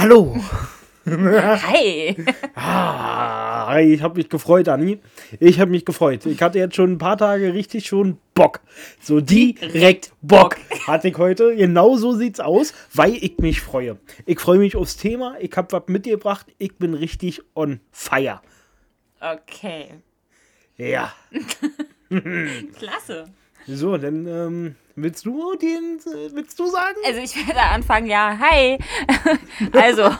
Hallo. Hi. Ah, ich habe mich gefreut, Anni. Ich habe mich gefreut. Ich hatte jetzt schon ein paar Tage richtig schon Bock. So direkt Bock hatte ich heute. Genau so sieht's aus, weil ich mich freue. Ich freue mich aufs Thema. Ich habe was mitgebracht. Ich bin richtig on fire. Okay. Ja. Klasse. So, dann ähm, willst du den, willst du sagen? Also ich werde anfangen, ja, hi. Also,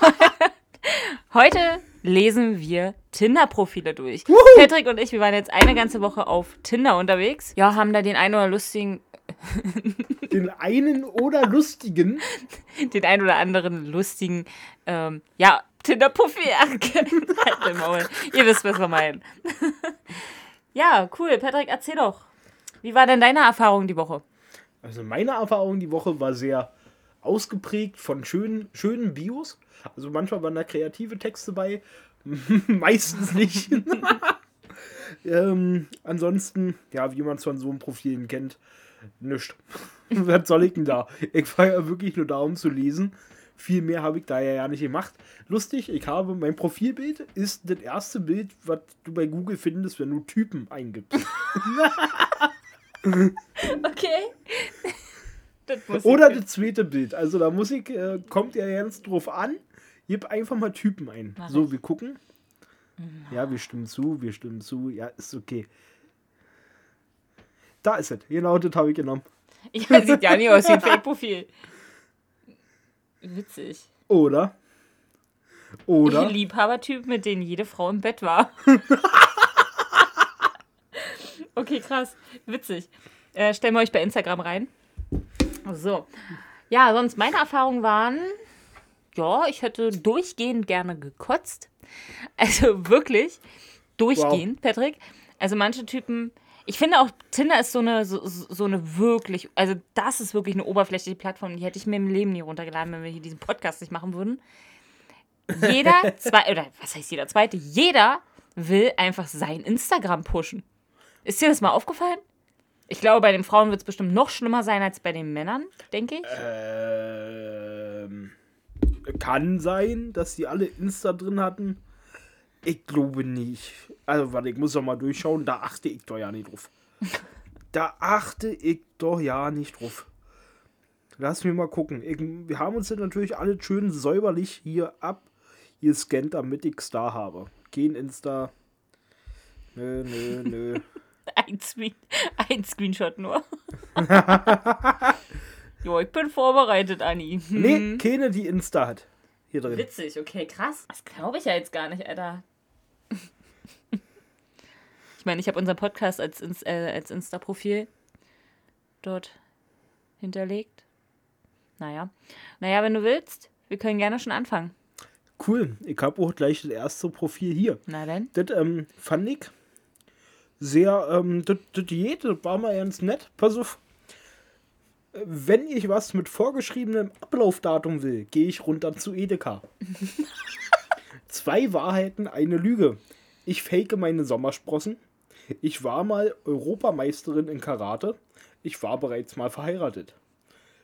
heute lesen wir Tinder-Profile durch. Wuhu. Patrick und ich, wir waren jetzt eine ganze Woche auf Tinder unterwegs. Ja, haben da den einen oder lustigen, Den einen oder lustigen. den einen oder anderen lustigen, ähm, ja, Tinder-Profil erkennen. Halt. Ihr wisst, was wir meinen. ja, cool. Patrick, erzähl doch. Wie war denn deine Erfahrung die Woche? Also meine Erfahrung die Woche war sehr ausgeprägt von schönen, schönen Bios. Also manchmal waren da kreative Texte bei, meistens nicht. ähm, ansonsten, ja, wie man es von so einem Profilen kennt, nichts. Was soll ich denn da? Ich war ja wirklich nur da, um zu lesen. Viel mehr habe ich da ja nicht gemacht. Lustig, ich habe mein Profilbild ist das erste Bild, was du bei Google findest, wenn du Typen eingibst. Okay. Oder das zweite Bild. Also da muss ich, äh, kommt ja ganz drauf an. Gib einfach mal Typen ein. Mach so, ich. wir gucken. Ja, wir stimmen zu, wir stimmen zu. Ja, ist okay. Da ist es. Genau, das habe ich genommen. Ja, sieht ja nicht aus wie ein Fake-Profil. Witzig. Oder? Oder? Liebhabertyp, mit denen jede Frau im Bett war. Okay, krass. Witzig. Äh, stellen wir euch bei Instagram rein. So. Ja, sonst meine Erfahrungen waren, ja, ich hätte durchgehend gerne gekotzt. Also wirklich durchgehend, Patrick. Also manche Typen, ich finde auch, Tinder ist so eine, so, so eine wirklich, also das ist wirklich eine oberflächliche Plattform, die hätte ich mir im Leben nie runtergeladen, wenn wir hier diesen Podcast nicht machen würden. Jeder, zwei, oder was heißt jeder zweite? Jeder will einfach sein Instagram pushen. Ist dir das mal aufgefallen? Ich glaube, bei den Frauen wird es bestimmt noch schlimmer sein als bei den Männern, denke ich. Ähm, kann sein, dass die alle Insta drin hatten. Ich glaube nicht. Also, warte, ich muss doch mal durchschauen. Da achte ich doch ja nicht drauf. Da achte ich doch ja nicht drauf. Lass mich mal gucken. Ich, wir haben uns jetzt natürlich alle schön säuberlich hier abgescannt, damit ich es da habe. Gehen Insta. Nö, nö, nö. Ein, Screen, ein Screenshot nur. jo, ich bin vorbereitet, Anni. Hm. Nee, keine, die Insta hat. Hier drin. Witzig, okay, krass. Das glaube ich ja jetzt gar nicht, Alter. Ich meine, ich habe unseren Podcast als, äh, als Insta-Profil dort hinterlegt. Naja. Naja, wenn du willst, wir können gerne schon anfangen. Cool. Ich habe auch gleich das erste Profil hier. Na denn? Das ähm, fand ich sehr, ähm, das, das Diät, das war mal ganz nett. Pass auf. Wenn ich was mit vorgeschriebenem Ablaufdatum will, gehe ich runter zu Edeka. Zwei Wahrheiten, eine Lüge. Ich fake meine Sommersprossen. Ich war mal Europameisterin in Karate. Ich war bereits mal verheiratet.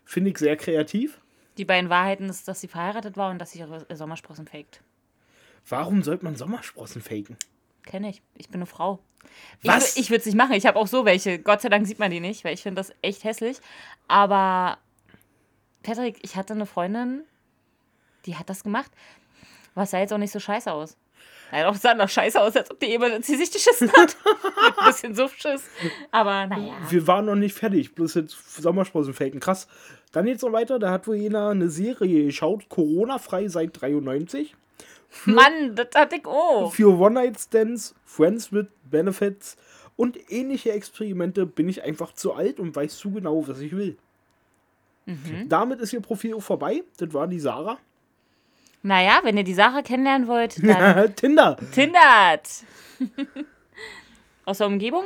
Finde ich sehr kreativ. Die beiden Wahrheiten ist, dass sie verheiratet war und dass sie ihre Sommersprossen faked. Warum sollte man Sommersprossen faken? Kenne ich. Ich bin eine Frau. Was? Ich, ich würde es nicht machen. Ich habe auch so welche. Gott sei Dank sieht man die nicht, weil ich finde das echt hässlich. Aber, Patrick, ich hatte eine Freundin, die hat das gemacht. Was sah jetzt auch nicht so scheiße aus. Ja, doch sah noch scheiße aus, als ob die jemand ins Gesicht geschissen hat. Mit ein bisschen Suffschiss. Aber naja. Wir waren noch nicht fertig, bloß jetzt Sommersprossen faken. Krass. Dann geht's noch weiter, da hat wohl jener eine Serie geschaut, Corona-frei seit 93. Mann, das hatte ich auch. Für One-Night-Stands, Friends with Benefits und ähnliche Experimente bin ich einfach zu alt und weiß zu genau, was ich will. Damit ist ihr Profil auch vorbei. Das war die Sarah. Naja, wenn ihr die Sache kennenlernen wollt, dann Tinder. Tindert. Aus der Umgebung?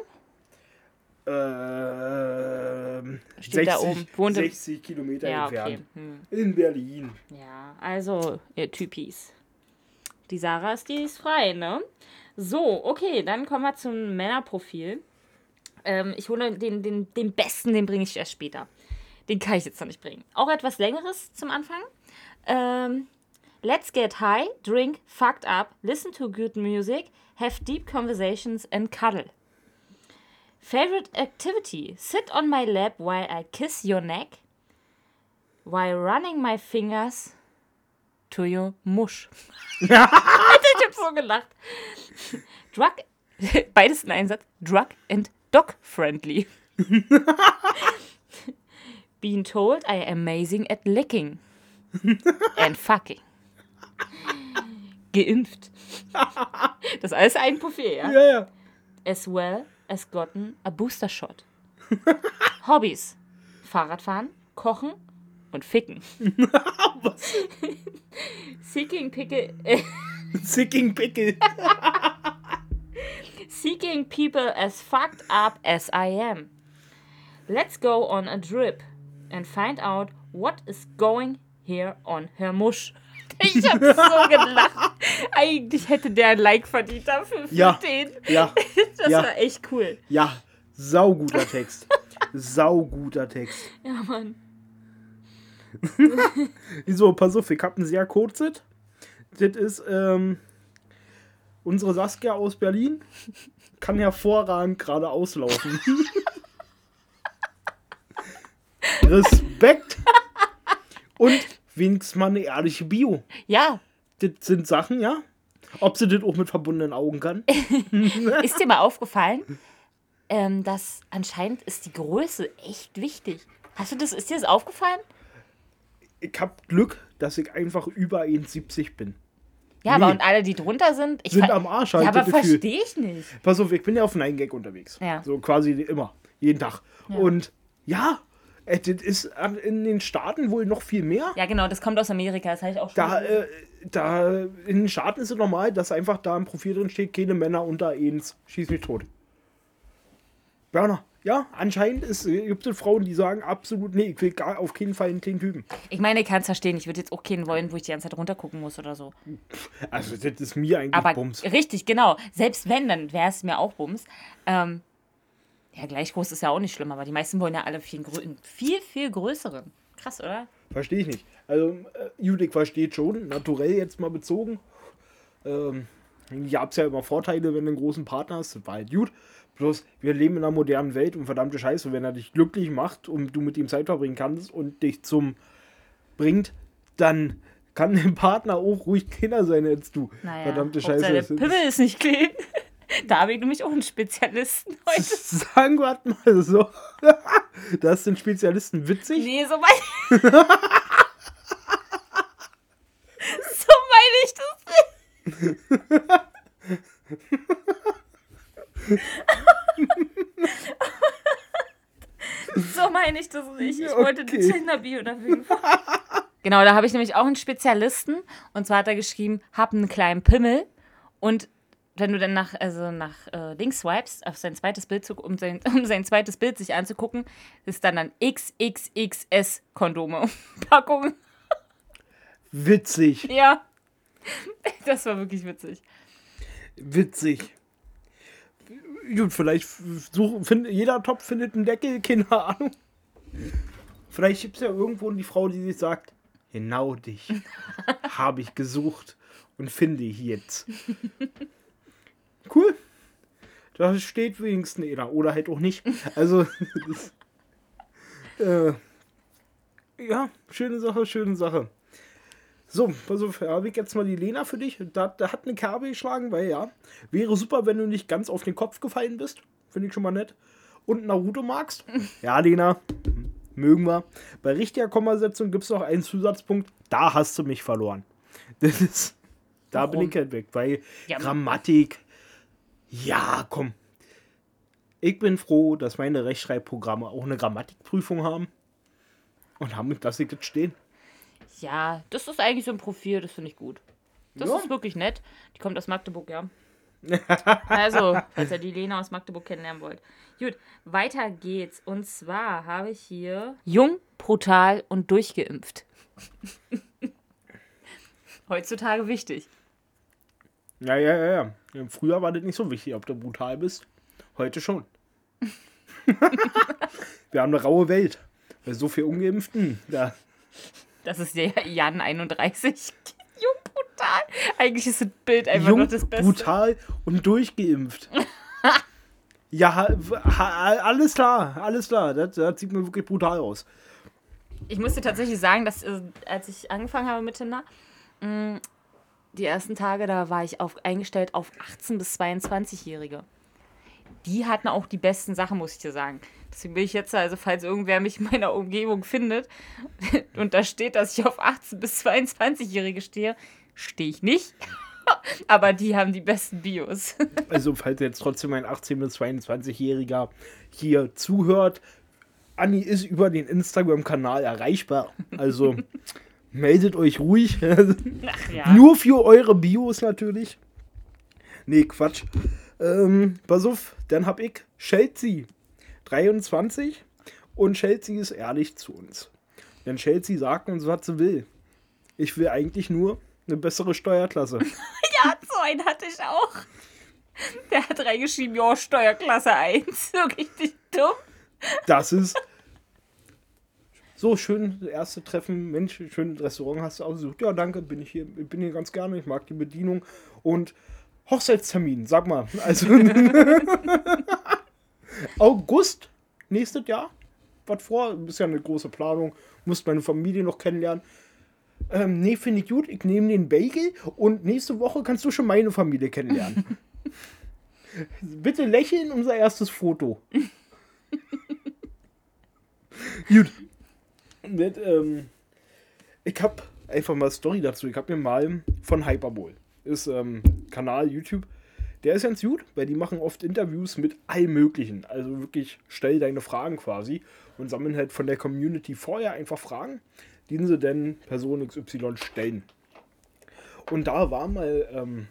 Ähm, Steht da oben. Wohnt im- 60 Kilometer Ja, okay. entfernt. Hm. In Berlin. Ja, also, ihr Typis. Die Sarah ist, die ist frei, ne? So, okay, dann kommen wir zum Männerprofil. Ähm, ich hole den, den, den besten, den bringe ich erst später. Den kann ich jetzt noch nicht bringen. Auch etwas längeres zum Anfang. Ähm, Let's get high, drink, fucked up, listen to good music, have deep conversations and cuddle. Favorite activity: sit on my lap while I kiss your neck, while running my fingers to your mush. Alter, ich hab so gelacht. Drug, beides in einem Satz. Drug and dog friendly. Being told I am amazing at licking and fucking. Geimpft. Das ist alles ein Buffet, ja? Ja, ja. As well as gotten a booster shot. Hobbys: Fahrradfahren, Kochen und Ficken. Seeking Pickle. Äh, Sicking Pickel. seeking people as fucked up as I am. Let's go on a trip and find out what is going here on her mush. Ich hab so gelacht. Eigentlich hätte der ein Like verdient dafür für Ja. den. Ja, Das Ja. war echt cool. ja. Sauguter Text. Sauguter Text. Ja, Mann. So, pass auf, ich hab ein sehr kurzes. Das ist ähm, unsere Saskia aus Berlin. Kann hervorragend gerade auslaufen. Respekt. Und wenigstens mal eine ehrliche Bio. Ja, Das sind Sachen, ja. Ob sie das auch mit verbundenen Augen kann. ist dir mal aufgefallen, ähm, dass anscheinend ist die Größe echt wichtig. Hast du das, ist dir das aufgefallen? Ich hab Glück, dass ich einfach über 1,70 bin. Ja, Nee. aber und alle, die drunter sind, ich Sind am Arsch, Ja, halt, aber das Gefühl. verstehe ich nicht. Pass auf, ich bin ja auf 9gag unterwegs. Ja. So quasi immer. Jeden Tag. Und ja, äh, das ist in den Staaten wohl noch viel mehr. Ja, genau, das kommt aus Amerika, das habe ich auch schon. Da, äh, da in den Staaten ist es normal, dass einfach da im Profil drin steht, keine Männer unter 1, schieß mich tot. Berner, ja, anscheinend ist, äh, gibt es Frauen, die sagen absolut, nee, ich will gar auf keinen Fall einen kleinen Typen. ich meine, ich kann es verstehen. Ich würde jetzt auch keinen wollen, wo ich die ganze Zeit runtergucken muss oder so. Also das ist mir eigentlich Aber Bums. richtig, genau. Selbst wenn, dann wäre es mir auch Bums. Ähm, ja, gleich groß ist ja auch nicht schlimm, aber die meisten wollen ja alle viel, viel, viel größeren. Krass, oder? Verstehe ich nicht. Also, äh, Judith versteht schon, naturell jetzt mal bezogen. Ähm, gab es ja immer Vorteile, wenn du einen großen Partner hast. Das war halt gut. Bloß, wir leben in einer modernen Welt und verdammte Scheiße, wenn er dich glücklich macht und du mit ihm Zeit verbringen kannst und dich zum bringt, dann kann dein Partner auch ruhig Kinder sein als du. Naja, verdammte Scheiße. Der Pimmel ist nicht clean. da habe ich nämlich auch einen Spezialisten heute. Sagen wir halt mal so. Das sind Spezialisten witzig. Nee, so meine So meine ich das nicht. so meine ich das nicht. Ich wollte die Okay. Tinder-Bio dafür. Genau, da habe ich nämlich auch einen Spezialisten. Und zwar hat er geschrieben, hab einen kleinen Pimmel. Und wenn du dann nach, also nach äh, links swipest, auf sein zweites Bild, zu, um, sein, um sein zweites Bild sich anzugucken, ist dann dann XXXS-Kondome. Packung. Witzig. Ja. Das war wirklich witzig. Witzig. Gut, vielleicht suchen, find, jeder Topf findet einen Deckel, keine Ahnung. Vielleicht gibt es ja irgendwo die Frau, die sich sagt, genau dich habe ich gesucht und finde jetzt. Cool. Da steht wenigstens einer. Oder halt auch nicht. Also, das, äh, ja, schöne Sache, schöne Sache. So, pass auf, habe ich jetzt mal die Lena für dich. Da, da hat eine Kerbe geschlagen, weil ja, wäre super, wenn du nicht ganz auf den Kopf gefallen bist. Finde ich schon mal nett. Und Naruto magst. Ja, Lena, mögen wir. Bei richtiger Kommasetzung gibt es noch einen Zusatzpunkt. Da hast du mich verloren. Das ist, da bin Warum? ich halt weg, weil Ja, Grammatik. Ja, komm. Ich bin froh, dass meine Rechtschreibprogramme auch eine Grammatikprüfung haben. Und haben mit das jetzt stehen. Ja, das ist eigentlich so ein Profil, das finde ich gut. Das Ja. ist wirklich nett. Die kommt aus Magdeburg, ja. Also, falls ihr die Lena aus Magdeburg kennenlernen wollt. Gut, weiter geht's. Und zwar habe ich hier jung, brutal und durchgeimpft. Heutzutage wichtig. Ja, ja, ja, ja. Früher war das nicht so wichtig, ob du brutal bist. Heute schon. Wir haben eine raue Welt. Bei so viel Ungeimpften. Da. Das ist der Jan 31. Eigentlich ist das Bild einfach Jung, noch das Beste. brutal und durchgeimpft. ja, alles klar, alles klar. Das, das sieht mir wirklich brutal aus. Ich muss dir tatsächlich sagen, dass äh, als ich angefangen habe mit Tinder, mh, die ersten Tage, da war ich auf, eingestellt auf 18- bis 22-Jährige. Die hatten auch die besten Sachen, muss ich dir sagen. Deswegen will ich jetzt, also falls irgendwer mich in meiner Umgebung findet und da steht, dass ich auf 18- bis 22-Jährige stehe, stehe ich nicht. Aber die haben die besten Bios. Also, falls jetzt trotzdem ein 18- bis 22-Jähriger hier zuhört, Anni ist über den Instagram-Kanal erreichbar. Also, meldet euch ruhig. Ja. Nur für eure Bios natürlich. Nee, Quatsch. Ähm, pass auf, dann hab ich Chelsea 23 und Chelsea ist ehrlich zu uns. Denn Chelsea sagt uns, was sie will. Ich will eigentlich nur eine bessere Steuerklasse. Ja, so einen hatte ich auch. Der hat reingeschrieben, ja, Steuerklasse 1. So richtig dumm. Das ist so schön, das erste Treffen. Mensch, schönes Restaurant hast du ausgesucht. Ja, danke, bin ich hier, ich bin hier ganz gerne. Ich mag die Bedienung. Und Hochzeitstermin, sag mal. Also August nächstes Jahr. Was vor? Ist ja eine große Planung. Muss meine Familie noch kennenlernen. Ähm, nee, finde ich gut. Ich nehme den Bagel und nächste Woche kannst du schon meine Familie kennenlernen. Bitte lächeln, unser erstes Foto. gut. Mit, ähm, ich habe einfach mal Story dazu. Ich habe mir mal von Hyperbol, ist ähm, Kanal YouTube, der ist ganz gut, weil die machen oft Interviews mit allem Möglichen. Also wirklich stell deine Fragen quasi und sammeln halt von der Community vorher einfach Fragen, die sie denn Person XY stellen. Und da war mal ähm,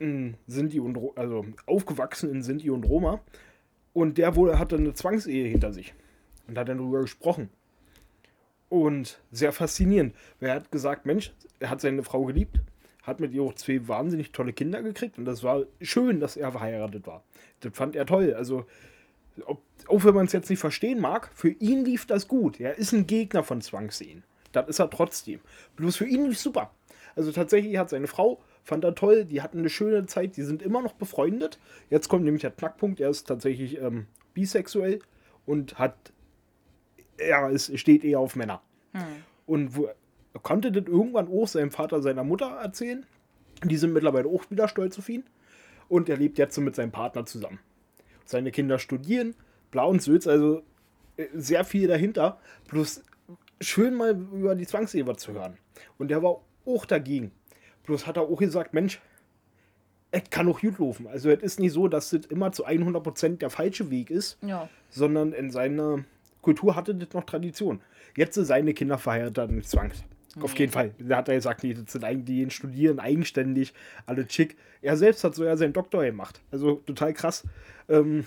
ein Sinti und Ro also aufgewachsen in Sinti und Roma und der wohl hatte eine Zwangsehe hinter sich und hat dann darüber gesprochen. Und sehr faszinierend. Er hat gesagt, Mensch, er hat seine Frau geliebt, hat mit ihr auch zwei wahnsinnig tolle Kinder gekriegt und das war schön, dass er verheiratet war. Das fand er toll. Also, ob, auch wenn man es jetzt nicht verstehen mag, für ihn lief das gut. Er ist ein Gegner von Zwangsehen. Das ist er trotzdem. Bloß für ihn lief super. Also tatsächlich hat seine Frau, fand er toll, die hatten eine schöne Zeit, die sind immer noch befreundet. Jetzt kommt nämlich der Knackpunkt, er ist tatsächlich ähm, bisexuell und hat, er ist, steht eher auf Männer. Und wo, er konnte das irgendwann auch seinem Vater, seiner Mutter erzählen. Die sind mittlerweile auch wieder stolz auf ihn. Und er lebt jetzt so mit seinem Partner zusammen. Seine Kinder studieren, blau und Sülz, also äh, sehr viel dahinter. Bloß schön mal über die Zwangsehe was zu hören. Und der war auch dagegen. Bloß hat er auch gesagt, Mensch, es kann auch gut laufen. Also es ist nicht so, dass das immer zu 100% der falsche Weg ist, Ja. sondern in seiner Kultur hatte das noch Tradition. Jetzt sind seine Kinder verheiratet mit Zwangs. Auf jeden Fall. Da hat er gesagt, nee, das sind eigentlich die die studieren eigenständig, alle chick. Er selbst hat so ja seinen Doktor gemacht. Also total krass. Ähm,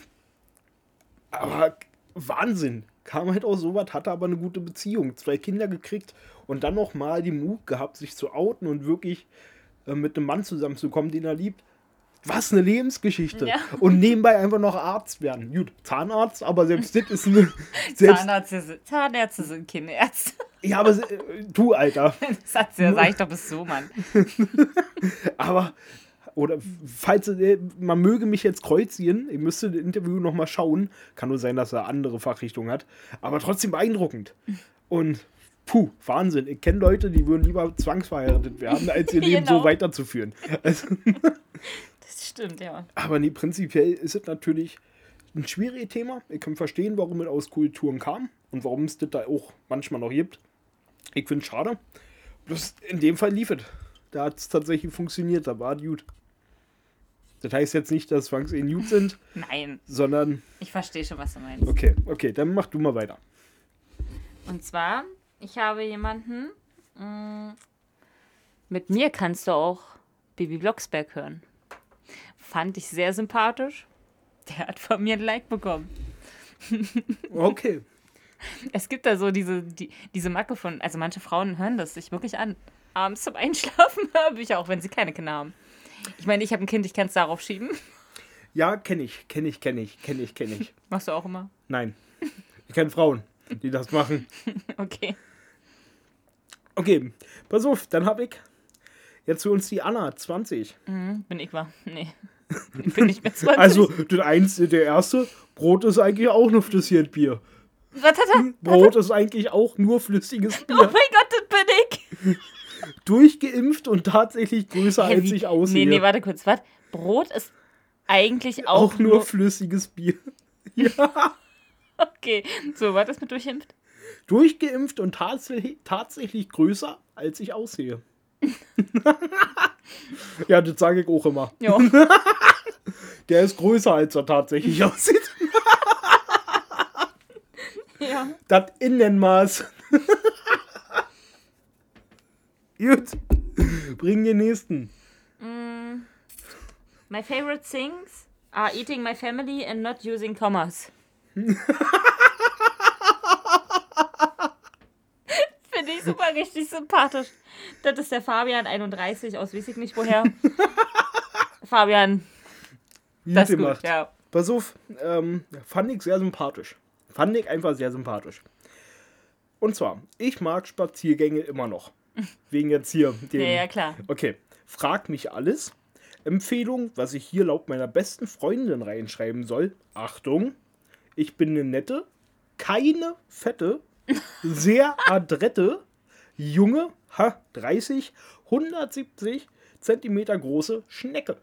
aber Wahnsinn. Kam halt auch so was, hatte aber eine gute Beziehung. Zwei Kinder gekriegt und dann noch mal die Mut gehabt, sich zu outen und wirklich äh, mit einem Mann zusammenzukommen, den er liebt. Was eine Lebensgeschichte. Ja. Und nebenbei einfach noch Arzt werden. Gut, Zahnarzt, aber selbst das ist eine. Selbst, Zahnärzte, sind- Zahnärzte sind Kinderärzte. Ja, aber äh, du, Alter. Sie ja, sag ich doch bis so, Mann. Aber, oder falls äh, man möge mich jetzt kreuzieren, ich müsste das Interview nochmal schauen. Kann nur sein, dass er andere Fachrichtungen hat. Aber trotzdem beeindruckend. Und puh, Wahnsinn. Ich kenne Leute, die würden lieber zwangsverheiratet werden, als ihr Leben so Genau. weiterzuführen. Also, Das stimmt, ja. aber nee, prinzipiell ist es natürlich ein schwieriges Thema. Ich kann verstehen, warum es aus Kulturen kam und warum es das da auch manchmal noch gibt. Ich finde es schade. Bloß in dem Fall lief es. Da hat es tatsächlich funktioniert, da war es gut. Das heißt jetzt nicht, dass Zwangsehen gut sind, Nein, sondern. ich verstehe schon, was du meinst. Okay, okay, dann mach du mal weiter. Und zwar, ich habe jemanden, mh, mit mir kannst du auch Baby Blocksberg hören. Fand ich sehr sympathisch. Der hat von mir ein Like bekommen. Okay. Es gibt da so diese, die, diese Macke von, also manche Frauen hören das sich wirklich an. Abends zum Einschlafen habe ich auch, wenn sie keine Kinder haben. Ich meine, ich habe ein Kind, ich kann es darauf schieben. Ja, kenne ich, kenne ich, kenne ich, kenne ich, kenne ich. Machst du auch immer? Nein. Ich kenne Frauen, die das machen. Okay. Okay, pass auf, dann habe ich Jetzt für uns die Anna, 20. Mhm, bin ich war. Nee. Ich bin nicht mehr 20. Also, der, eins, der erste, Brot ist eigentlich auch nur flüssiges Bier. Er? Brot ist eigentlich auch nur flüssiges Oh Bier. mein Gott, das bin ich. Durchgeimpft und tatsächlich größer Hä, als ich aussehe. Nee, nee, warte kurz. Was? Brot ist eigentlich auch, auch nur flüssiges Bier. Ja. Okay. So, was ist mit durchimpft? Durchgeimpft und tatsächlich, tatsächlich größer als ich aussehe. ja, das sage ich auch immer. Ja. Der ist größer, als er tatsächlich aussieht. Ja. Das Innenmaß. Gut. Bring den nächsten. My favorite things are eating my family and not using commas. Finde ich super richtig sympathisch. Das ist der Fabian 31 aus weiß ich nicht woher. Fabian, Gut das ist gut, gemacht. ja. Pass auf, ähm, fand ich sehr sympathisch. Fand ich einfach sehr sympathisch. Und zwar, ich mag Spaziergänge immer noch. Wegen jetzt hier. Dem, Ja, ja, klar. Okay, frag mich alles. Empfehlung, was ich hier laut meiner besten Freundin reinschreiben soll. Achtung, ich bin eine nette, keine fette, sehr adrette, junge, ha, 30, 170 Zentimeter große Schnecke.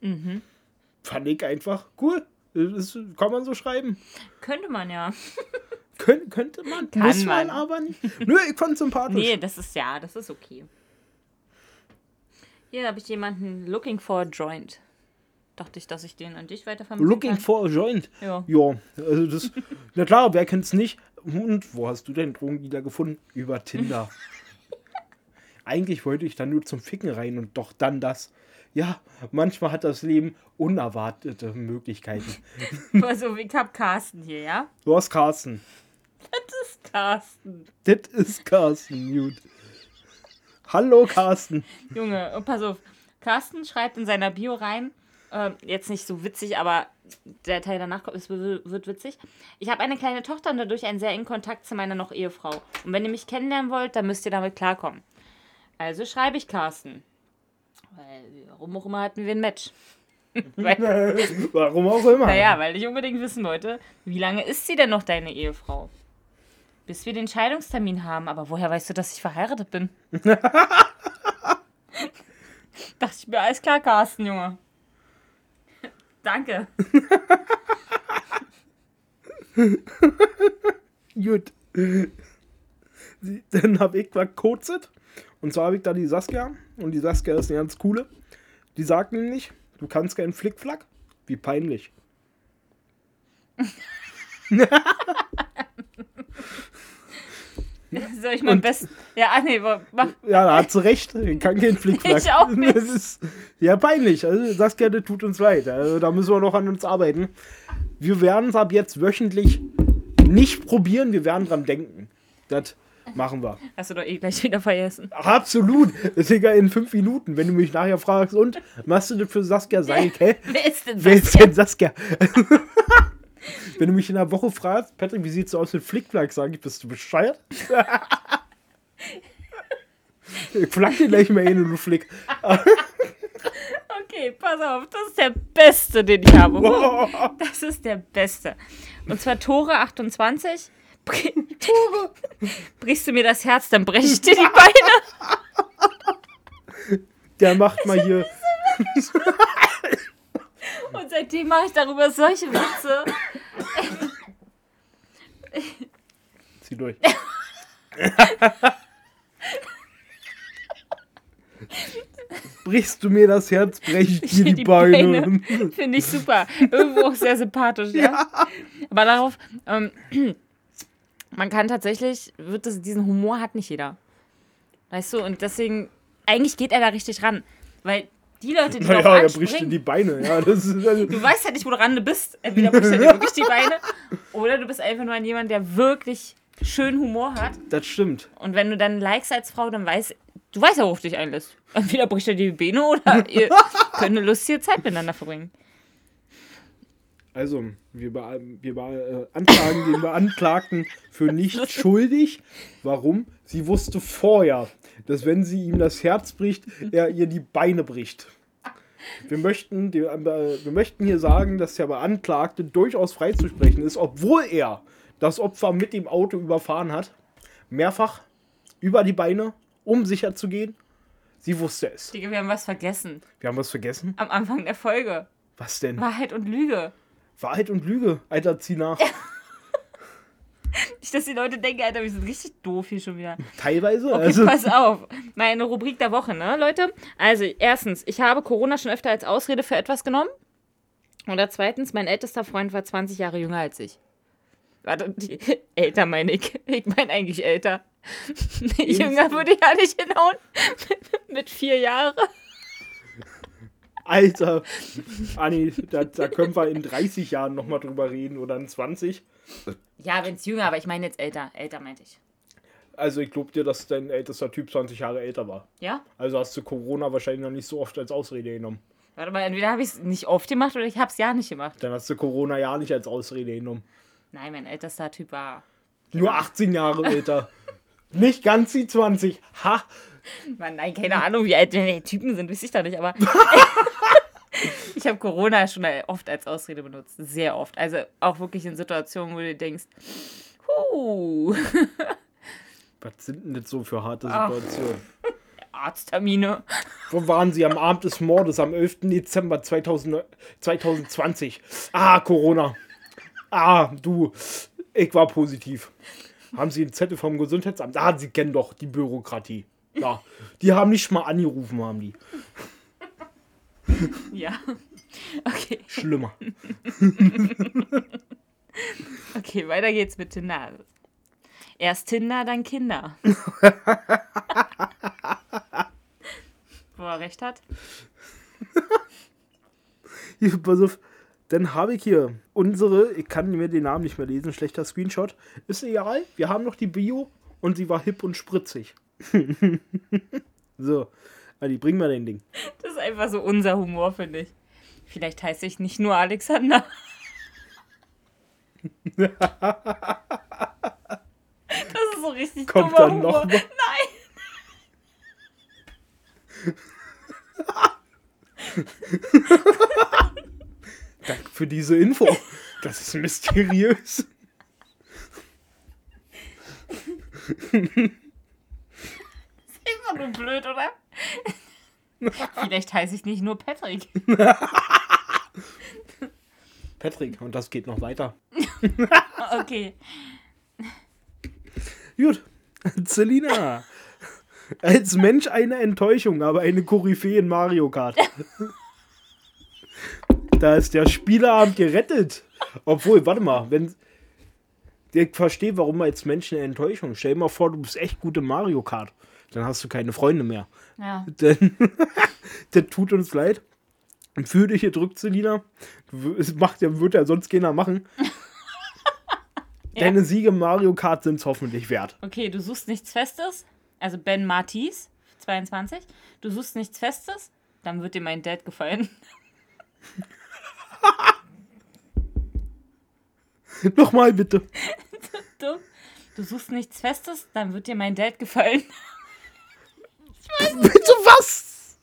Mhm. Fand ich einfach cool. Das kann man so schreiben. Könnte man ja. Kön könnte man, Kann muss man, man. aber nicht. Nö, ich fand sympathisch. Nee, das ist ja, das ist okay. Hier habe ich jemanden looking for a joint. Dachte ich, dass ich den an dich weitervermitteln Looking kann. for a joint. Ja. Ja, also das. Na klar, wer kennt's nicht? Und wo hast du denn Drogendealer gefunden? Über Tinder. Eigentlich wollte ich dann nur zum Ficken rein und doch dann das. Ja, manchmal hat das Leben unerwartete Möglichkeiten. Also, ich hab Carsten hier, ja? Du hast Carsten. Das ist Carsten. Das ist Carsten, gut. Hallo Carsten. Junge, und pass auf. Carsten schreibt in seiner Bio rein, ähm, jetzt nicht so witzig, aber der Teil danach kommt, es wird wird witzig. Ich habe eine kleine Tochter und dadurch einen sehr engen Kontakt zu meiner noch Ehefrau. Und wenn ihr mich kennenlernen wollt, dann müsst ihr damit klarkommen. Also schreibe ich Carsten. Weil, warum auch immer hatten wir ein Match. weil, Warum auch immer. naja, weil ich unbedingt wissen wollte, wie lange ist sie denn noch deine Ehefrau? Bis wir den Scheidungstermin haben, aber woher weißt du, dass ich verheiratet bin? Dachte ich mir, alles klar, Carsten, Junge. Danke. Gut. Dann habe ich mal Codezit. Und zwar habe ich da die Saskia. Und die Saskia ist eine ganz coole. Die sagt nämlich, du kannst keinen Flickflack. Wie peinlich. Soll ich mein Best. Ja, ah, nee, mach. Ja, da hat sie recht. Ich kann keinen Flickflack. Ich auch nicht. Das ist ja peinlich. Also Saskia, das tut uns leid. Also, da müssen wir noch an uns arbeiten. Wir werden es ab jetzt wöchentlich nicht probieren. Wir werden dran denken. Das machen wir. Hast du doch eh gleich wieder vergessen. Absolut. Das ist egal in fünf Minuten. Wenn du mich nachher fragst, und machst du das für Saskia? Hä? Wer ist denn Wer das? ist denn Saskia? Wenn du mich in einer Woche fragst, Patrick, wie sieht's aus mit Flickflack? Sag ich, bist du bescheuert? ich flack dir gleich mal hin, du Flick. Okay, pass auf, das ist der beste, den ich habe. Wow. Das ist der beste. Und zwar Tore 28. Brichst du mir das Herz, dann breche ich dir die Beine. Der macht mal hier. Und seitdem mache ich darüber solche Witze. Zieh durch. Brichst du mir das Herz, brech ich dir die, Beine. Finde ich super. Irgendwo auch sehr sympathisch, ja. Aber darauf, ähm, man kann tatsächlich, wird das, diesen Humor hat nicht jeder. Weißt du, und deswegen, eigentlich geht er da richtig ran. Weil die Leute, die Naja, er bricht anspringen, die Beine. Ja, das ist also, du weißt halt nicht, wo du ran bist. Entweder bricht er dir wirklich die Beine oder du bist einfach nur ein jemand, der wirklich schön Humor hat. das stimmt. Und wenn du dann likes als Frau, dann weißt du, weißt ja, worauf du dich einlässt. Entweder bricht er dir die Beine oder ihr könnt eine lustige Zeit miteinander verbringen. Also, wir, be wir be äh, anklagen den Beanklagten für nicht schuldig. Warum? Sie wusste vorher, dass wenn sie ihm das Herz bricht, er ihr die Beine bricht. Wir möchten, die, äh, wir möchten hier sagen, dass der Beanklagte durchaus freizusprechen ist, obwohl er das Opfer mit dem Auto überfahren hat. Mehrfach über die Beine, um sicher zu gehen. Sie wusste es. Digga, wir haben was vergessen. Wir haben was vergessen. Am Anfang der Folge. Was denn? Wahrheit und Lüge. Wahrheit und Lüge. Alter, zieh nach. Nicht, dass die Leute denken, Alter, wir sind richtig doof hier schon wieder. Teilweise. Okay, also, pass auf. Meine Rubrik der Woche, ne, Leute? Also, erstens, ich habe Corona schon öfter als Ausrede für etwas genommen. Oder zweitens, mein ältester Freund war 20 Jahre jünger als ich. Warte, die, älter meine ich. Ich meine eigentlich älter. Jünger würde ich ja nicht hinhauen. Mit vier Jahren. Alter. Anni, da, da können wir in 30 Jahren nochmal drüber reden oder in 20. Ja, wenn es jünger, aber ich meine jetzt älter. Älter meinte ich. Also ich glaube dir, dass dein ältester Typ 20 Jahre älter war. Ja? Also hast du Corona wahrscheinlich noch nicht so oft als Ausrede genommen. Warte mal, entweder habe ich es nicht oft gemacht oder ich habe es ja nicht gemacht. Dann hast du Corona ja nicht als Ausrede genommen. Nein, mein ältester Typ war. Nur 18 Jahre älter. nicht ganz die 20. Ha! Mann, nein, keine Ahnung, wie alt die Typen sind, weiß ich da nicht, aber. ich habe Corona schon oft als Ausrede benutzt. Sehr oft. Also auch wirklich in Situationen, wo du denkst, huh. Was sind denn das so für harte. Situationen? Arzttermine. Wo waren Sie am Abend des Mordes am 11. Dezember 2000, 2020? Ah, Corona. Ah, du. Ich war positiv. Haben Sie einen Zettel vom Gesundheitsamt? Ah, Sie kennen doch die Bürokratie. Ja, die haben nicht mal angerufen, haben die. Ja. Okay. Schlimmer. Okay, weiter geht's mit Tinder. Erst Tinder, dann Kinder. Wo er recht hat. Hier, pass auf. Dann habe ich hier unsere, ich kann mir den Namen nicht mehr lesen, schlechter Screenshot. Ist egal, wir haben noch die Bio und sie war hip und spritzig. so, Adi, bring mal den Ding. Das ist einfach so unser Humor, finde ich. Vielleicht heiße ich nicht nur Alexander. Das ist so richtig Kommt dummer dann noch Humor. mal? Nein. Danke für diese Info. Das ist mysteriös. Ist doch nur blöd, oder? Vielleicht heiße ich nicht nur Patrick. Patrick, und das geht noch weiter. Okay. Gut. Selina. Als Mensch eine Enttäuschung, aber eine Koryphäe in Mario Kart. Da ist der Spieleabend gerettet. Obwohl, warte mal, wenn. Ich verstehe, warum als Mensch eine Enttäuschung. Stell dir mal vor, du bist echt gut in Mario Kart. Dann hast du keine Freunde mehr. Ja. Denn das tut uns leid. Für dich gedrückt, Selina. Es macht ja, wird ja sonst keiner machen. Deine Siege im Mario Kart sind es hoffentlich wert. Okay, du suchst nichts Festes. Also Ben Martis, 22. Du suchst nichts Festes. Dann wird dir mein Dad gefallen. Nochmal bitte. Du, du suchst nichts Festes. Dann wird dir mein Dad gefallen. Bitte was?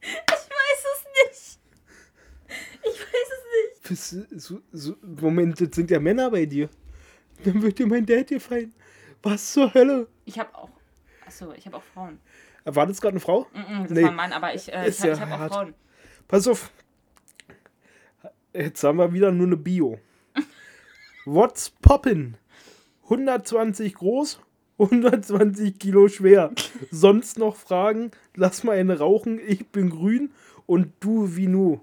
Ich weiß es nicht. Ich weiß es nicht. Was, so, so, Moment, das sind ja Männer bei dir. Dann wird dir mein Dad gefallen. Was zur Hölle? Ich habe auch. Achso, ich habe auch Frauen. War das gerade eine Frau? Mm, Das Nee. war ein Mann, aber ich, äh, ich, hab- ja ich habe auch. Frauen. Pass auf. Jetzt haben wir wieder nur eine Bio. What's poppin? 120 groß, 120 Kilo schwer. Sonst noch Fragen? Lass mal eine rauchen. Ich bin grün und du Vino.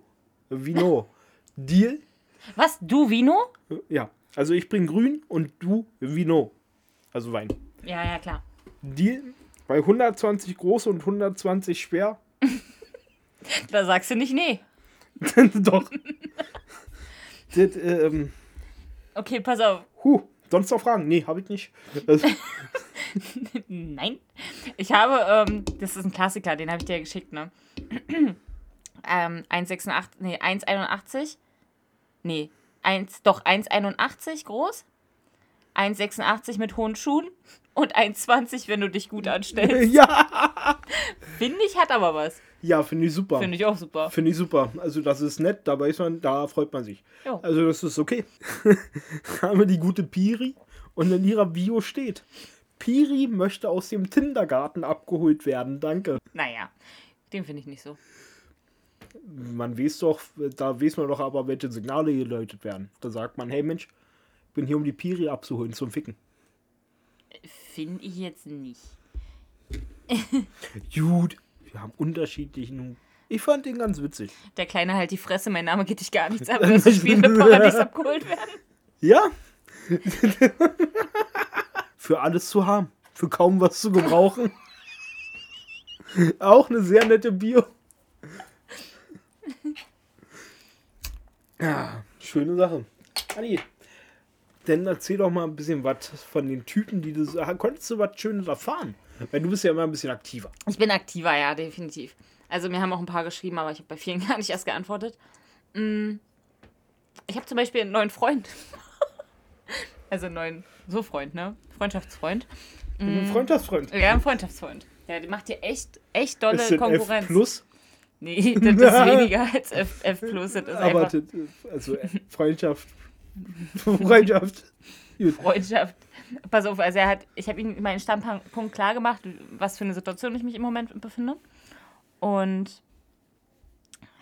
Vino. Deal? Was? Du, Vino? Ja. Also ich bin grün und du Vino. Also Wein. Ja, ja, klar. Deal? Bei 120 groß und 120 schwer? Da sagst du nicht nee. Doch. das, ähm, Okay, pass auf. huh, sonst noch Fragen? Nee, habe ich nicht. Nein. Ich habe, ähm, das ist ein Klassiker, den habe ich dir geschickt, ne? ähm, 1,86, nee, 1,81. Nee, 1, doch 1,81 groß, 1,86 mit hohen Schuhen und 1,20, wenn du dich gut anstellst. Ja, Finde ich, hat aber was. ja finde ich super. Finde ich auch super. Finde ich super. Also das ist nett, da weiß man, da freut man sich. Ja. Also das ist okay. Haben wir die gute Piri und in ihrer Bio steht. Piri möchte aus dem Kindergarten abgeholt werden, danke. Naja, den finde ich nicht so. Man weiß doch, da weiß man doch aber, welche Signale geläutet werden. Da sagt man, hey Mensch, ich bin hier, um die Piri abzuholen zum Ficken. Finde ich jetzt nicht. Gut, wir haben unterschiedlichen. Ich fand den ganz witzig. Der Kleine halt die Fresse, mein Name geht dich gar nichts an, dass das Spiel im Paradies abgeholt werden. Ja. Für alles zu haben. Für kaum was zu gebrauchen. Auch eine sehr nette Bio. Ja, schöne Sache. Anni, dann erzähl doch mal ein bisschen was von den Typen, die du so. Konntest du was Schönes erfahren? Weil du bist ja immer ein bisschen aktiver. Ich bin aktiver, ja, definitiv. Also mir haben auch ein paar geschrieben, aber ich habe bei vielen gar nicht erst geantwortet. Mm, Ich habe zum Beispiel einen neuen Freund. Also einen neuen so Freund, ne? Freundschaftsfreund. Ein Freundschaftsfreund. Ja, ein Freundschaftsfreund. Ja, die macht dir echt, echt dolle Ist das F Konkurrenz. plus, Nee, das ist weniger als F, F plus. Das ist aber einfach also Freundschaft. Freundschaft. Freundschaft. Pass auf, also er hat, ich habe ihm meinen Standpunkt klar gemacht, was für eine Situation ich mich im Moment befinde. Und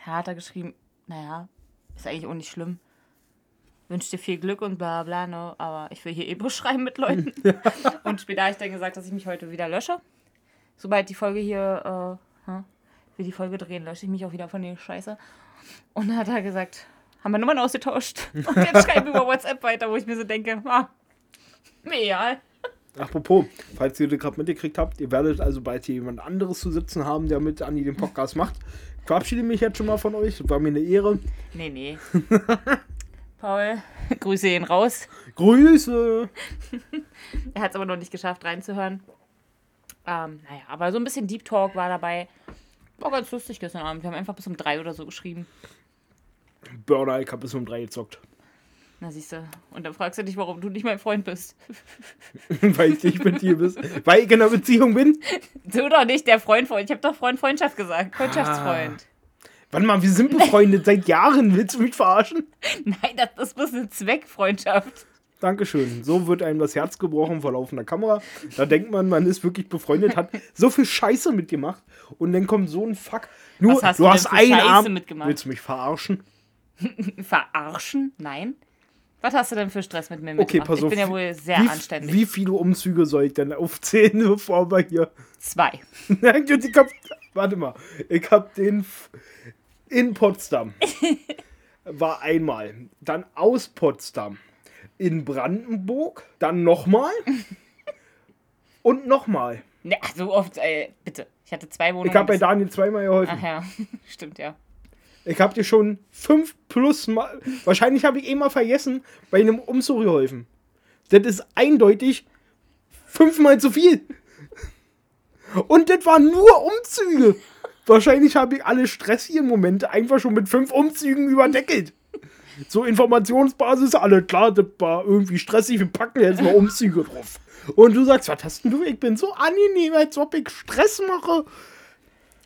er hat da geschrieben, naja, ist eigentlich auch nicht schlimm. Wünsche dir viel Glück und bla bla, ne? aber ich will hier eh schreiben mit Leuten. und später habe ich dann gesagt, dass ich mich heute wieder lösche. Sobald die Folge hier, äh, hm, wir die Folge drehen, lösche ich mich auch wieder von der Scheiße. Und dann hat er gesagt, haben wir Nummern ausgetauscht. Und jetzt schreiben wir über WhatsApp weiter, wo ich mir so denke, ah, egal. Apropos, falls ihr das gerade mitgekriegt habt, ihr werdet also bald hier jemand anderes zu sitzen haben, der mit Andi den Podcast macht. Ich verabschiede mich jetzt schon mal von euch. War mir eine Ehre. Nee, nee. Paul, Grüße ihn raus. Grüße. Er hat es aber noch nicht geschafft, reinzuhören. Ähm, naja, aber so ein bisschen Deep Talk war dabei. War ganz lustig gestern Abend. Wir haben einfach bis um drei oder so geschrieben. Burner, ich hab bis um drei gezockt. Na siehst du. Und dann fragst du dich, warum du nicht mein Freund bist. Weil ich nicht mit dir bist. Weil ich in einer Beziehung bin. Du doch nicht, der Freund von. Ich habe doch Freund Freundschaft gesagt. Freundschaftsfreund. Warte mal, wir sind befreundet seit Jahren. Willst du mich verarschen? Nein, das, das ist bloß eine Zweckfreundschaft. Dankeschön. So wird einem das Herz gebrochen vor laufender Kamera. Da denkt man, man ist wirklich befreundet, hat so viel Scheiße mitgemacht und dann kommt so ein Fuck. Nur, Was hast du du hast einen Scheiße Arm. mitgemacht? Willst du mich verarschen? Verarschen? Nein. Was hast du denn für Stress mit mir Okay, mitgemacht? pass auf. Ich bin ja wohl sehr wie, anständig. Wie viele Umzüge soll ich denn aufzählen, bevor wir hier. Zwei. Ich hab, warte mal. Ich hab den in Potsdam. War einmal. Dann aus Potsdam. In Brandenburg. Dann nochmal. Und nochmal. Ne, ach, so oft, ey, bitte. Ich hatte zwei Wohnungen. Ich habe bei Daniel zweimal geholfen. Ach ja, stimmt ja. Ich habe dir schon fünf plus mal. Wahrscheinlich habe ich eh mal vergessen, bei einem Umzug geholfen. Das ist eindeutig fünfmal zu viel. Und das waren nur Umzüge. Wahrscheinlich habe ich alle stressigen Momente einfach schon mit fünf Umzügen überdeckelt. So Informationsbasis, alle klar, das war irgendwie stressig, wir packen jetzt mal Umzüge drauf. Und du sagst, was hast denn du? Ich bin so angenehm, als ob ich Stress mache.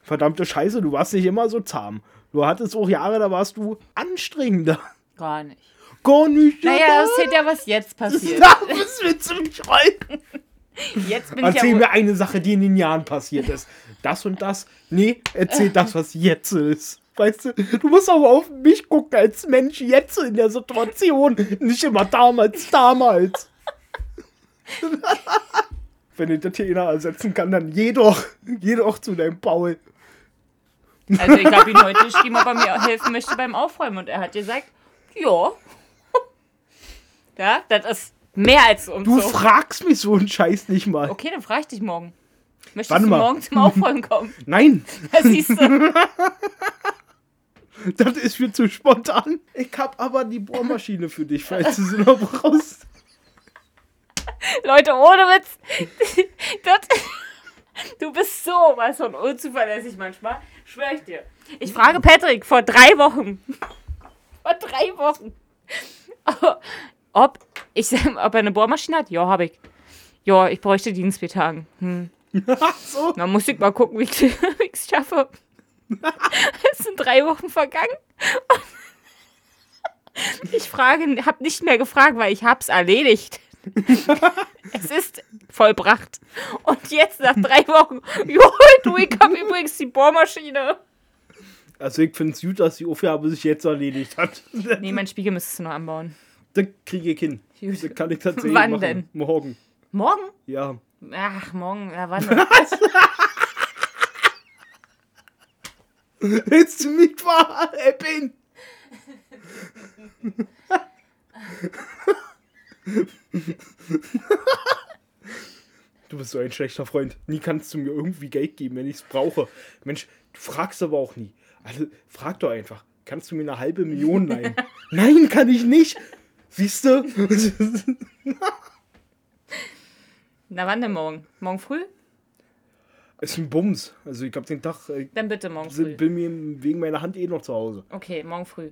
Verdammte Scheiße, du warst nicht immer so zahm. Du hattest auch Jahre, da warst du anstrengender. Gar nicht. Gar nicht. Naja, das ist ja, was jetzt passiert. Da bist du mich rein. Jetzt bin ich Erzähl ja wohl, mir eine Sache, die in den Jahren passiert ist. Das und das. Nee, erzähl das, was jetzt ist. Weißt du, du musst aber auf mich gucken als Mensch jetzt in der Situation. Nicht immer damals, damals. Wenn ich das hier einer ersetzen kann, dann geh doch. Geh doch zu deinem Paul. Also ich habe ihn heute geschrieben, ob er mir helfen möchte beim Aufräumen. Und er hat gesagt, ja. Ja, das ist mehr als um Du so. fragst mich so einen Scheiß nicht mal. Okay, dann frage ich dich morgen. Möchtest Warte du mal. morgen zum Aufräumen kommen? Nein, Das siehst du. das ist mir zu spontan. Ich hab aber die Bohrmaschine für dich, falls du sie noch brauchst. Leute, ohne Witz. Das, du bist so was von unzuverlässig manchmal. Schwör ich dir. Ich frage Patrick vor drei Wochen. Vor drei Wochen. ob, ich, ob er eine Bohrmaschine hat? Ja, habe ich. Ja, ich bräuchte Dienstbetagen. Hm. so. Dann muss ich mal gucken, wie ich es schaffe. es sind drei Wochen vergangen. Ich frage, habe nicht mehr gefragt, weil ich hab's erledigt. es ist vollbracht. Und jetzt nach drei Wochen, jo, du, ich hab übrigens die Bohrmaschine. Also ich finde es gut, dass die Aufgabe sich jetzt erledigt hat. Nee, mein Spiegel müsstest du noch anbauen. Das kriege ich hin. Gut. Das kann ich tatsächlich Wann machen. denn? Morgen. Morgen? Ja. Ach, morgen, ja, wann denn? Willst du mich verhaften? Du bist so ein schlechter Freund. Nie kannst du mir irgendwie Geld geben, wenn ich es brauche. Mensch, du fragst aber auch nie. Also frag doch einfach. Kannst du mir eine halbe Million leihen? Nein, kann ich nicht. Siehst du? Na, wann denn morgen? Morgen früh? ist ein Bums. Also ich hab den Tag, ich Dann bitte morgen früh. bin mir wegen meiner Hand eh noch zu Hause. Okay, morgen früh.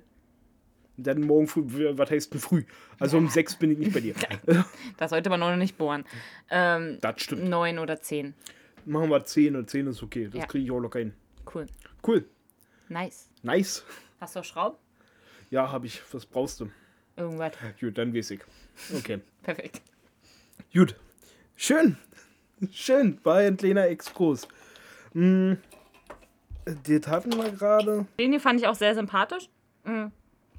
Dann morgen früh, was heißt denn früh? Also um sechs bin ich nicht bei dir. Da sollte man noch nicht bohren. Ähm, Das stimmt. neun oder zehn. Machen wir 10 und 10 ist okay. Das Ja. kriege ich auch locker hin. Cool. Cool. Nice. Nice. Hast du auch Schrauben? Ja, habe ich. Was brauchst du? Irgendwas. Gut, dann weiß ich. Okay. Perfekt. Gut. Schön. Schön. War ein kleiner Exkurs. Hm. Das hatten wir gerade. Den hier fand ich auch sehr sympathisch. Mhm.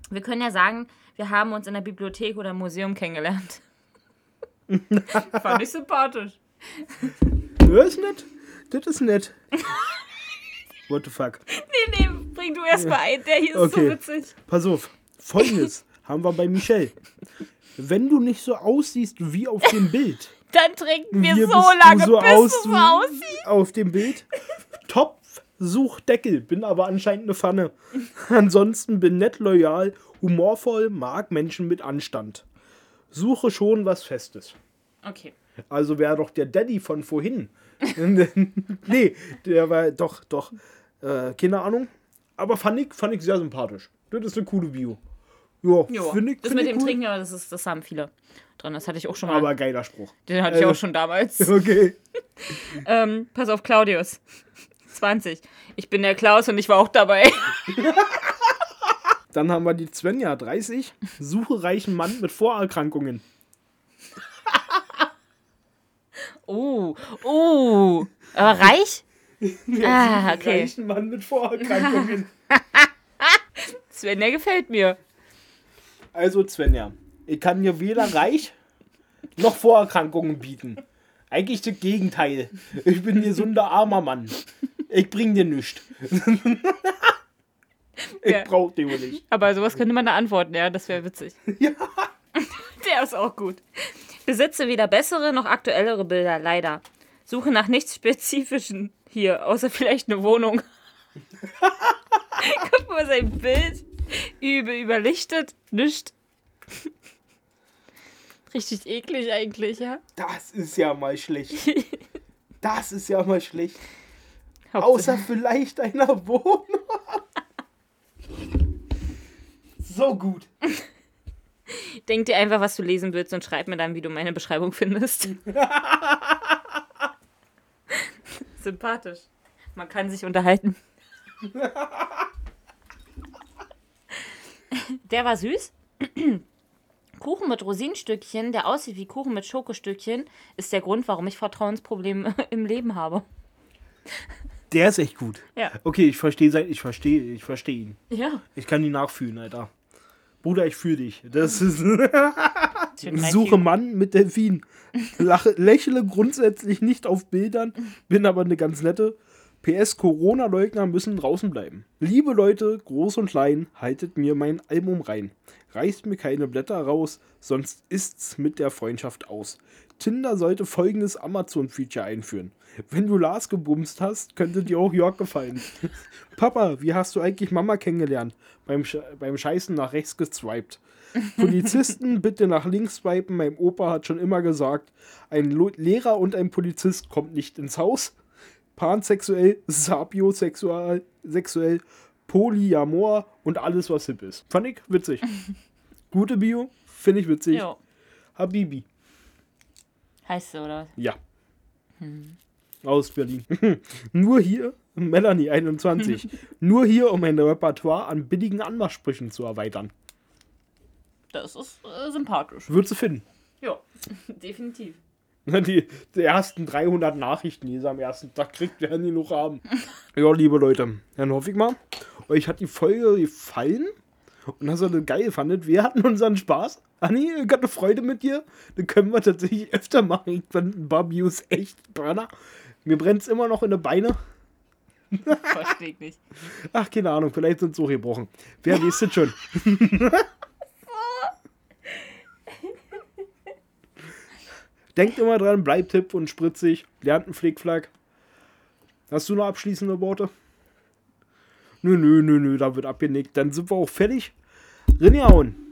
Wir können ja sagen, wir haben uns in der Bibliothek oder im Museum kennengelernt. fand ich sympathisch. Das ist nett. Das ist nett. What the fuck? Nee, nee, bring du erst mal ein. Der hier ist so Okay. witzig. Pass auf. Folgendes haben wir bei Michelle. Wenn du nicht so aussiehst wie auf dem Bild, Dann trinken wir so bist du lange, so bis aus es so aussieht. auf dem Bild. Such Deckel, bin aber anscheinend eine Pfanne. Ansonsten bin nett, loyal, humorvoll, mag Menschen mit Anstand. Suche schon was Festes. Okay. Also wäre doch der Daddy von vorhin. nee, der war doch, doch, äh, keine Ahnung. Aber fand ich, fand ich sehr sympathisch. Das ist eine coole Bio. Ja, Jo, finde ich, das find mit ich dem cool. Trinken, das, ist, das haben viele drin. Das hatte ich auch schon mal. Aber geiler Spruch. Den hatte ich äh, auch schon damals. Okay. Ähm, pass auf, Claudius. 20. Ich bin der Klaus und ich war auch dabei. Dann haben wir die Svenja, 30. Suche reichen Mann mit Vorerkrankungen. Oh, oh. Aber reich? Ah, okay. Reichen Mann mit Vorerkrankungen. Sven, der gefällt mir. also Svenja, ich kann dir weder reich noch Vorerkrankungen bieten. Eigentlich das Gegenteil. Ich bin ein gesunder armer Mann. Ich bring dir nichts. ich Ja. brauch dir nicht. Aber sowas könnte man da antworten, ja, das wäre witzig. Ja. Der ist auch gut. Besitze weder bessere noch aktuellere Bilder, leider. Suche nach nichts Spezifischen hier, außer vielleicht eine Wohnung. Guck mal sein Bild. Übel überlichtet, nischt. Richtig eklig eigentlich, ja. Das ist ja mal schlecht. Das ist ja mal schlecht. Außer vielleicht einer Wohnung. So gut. Denk dir einfach, was du lesen willst und schreib mir dann, wie du meine Beschreibung findest. Sympathisch. Man kann sich unterhalten. Der war süß. Kuchen mit Rosinenstückchen, der aussieht wie Kuchen mit Schokostückchen, ist der Grund, warum ich Vertrauensprobleme im Leben habe. Der ist echt gut. Ja. Okay, ich verstehe sein, ich verstehe, ich verstehe ihn. Ja. Ich kann ihn nachfühlen, Alter. Bruder, ich fühle dich. Das ist Suche. Mann mit Delfin. Lache, lächle grundsätzlich nicht auf Bildern, bin aber eine ganz nette. PS Corona-Leugner müssen draußen bleiben. Liebe Leute, groß und klein, haltet mir mein Album rein. Reißt mir keine Blätter raus, sonst ist's mit der Freundschaft aus. Tinder sollte folgendes Amazon-Feature einführen. Wenn du Lars gebumst hast, könnte dir auch Jörg gefallen. Papa, wie hast du eigentlich Mama kennengelernt? Beim, Sch beim Scheißen nach rechts geswiped. Polizisten bitte nach links swipen. Mein Opa hat schon immer gesagt, ein Lo Lehrer und ein Polizist kommt nicht ins Haus. Pansexuell, sapiosexuell, sexuell, polyamor und alles, was hip ist. Fand ich witzig. Gute Bio. Finde ich witzig. Ja. Habibi. Heißt so, oder? Ja. Aus Berlin. Nur hier, Melanie 21. Nur hier, um ein Repertoire an billigen Anmachsprüchen zu erweitern. Das ist äh, sympathisch. Würdest du finden. Ja, definitiv. Die, die ersten 300 Nachrichten, die sie am ersten Tag kriegt, werden die noch haben. ja, liebe Leute, dann hoffe ich mal, euch hat die Folge gefallen und dass ihr das geil fandet. Wir hatten unseren Spaß. Anni, ich hatte Freude mit dir. Den können wir tatsächlich öfter machen. Ich bin Barbius echt Brenner. Mir brennt es immer noch in den Beine. Verstehe ich nicht. Ach, keine Ahnung, vielleicht sind sie auch gebrochen. Wer weiß das schon? Denkt immer dran, bleibt hip und spritzig, lernt einen Flickflack. Hast du noch abschließende Worte? Nö, nö, nö, nö, da wird abgenickt. Dann sind wir auch fertig. Rinjauen.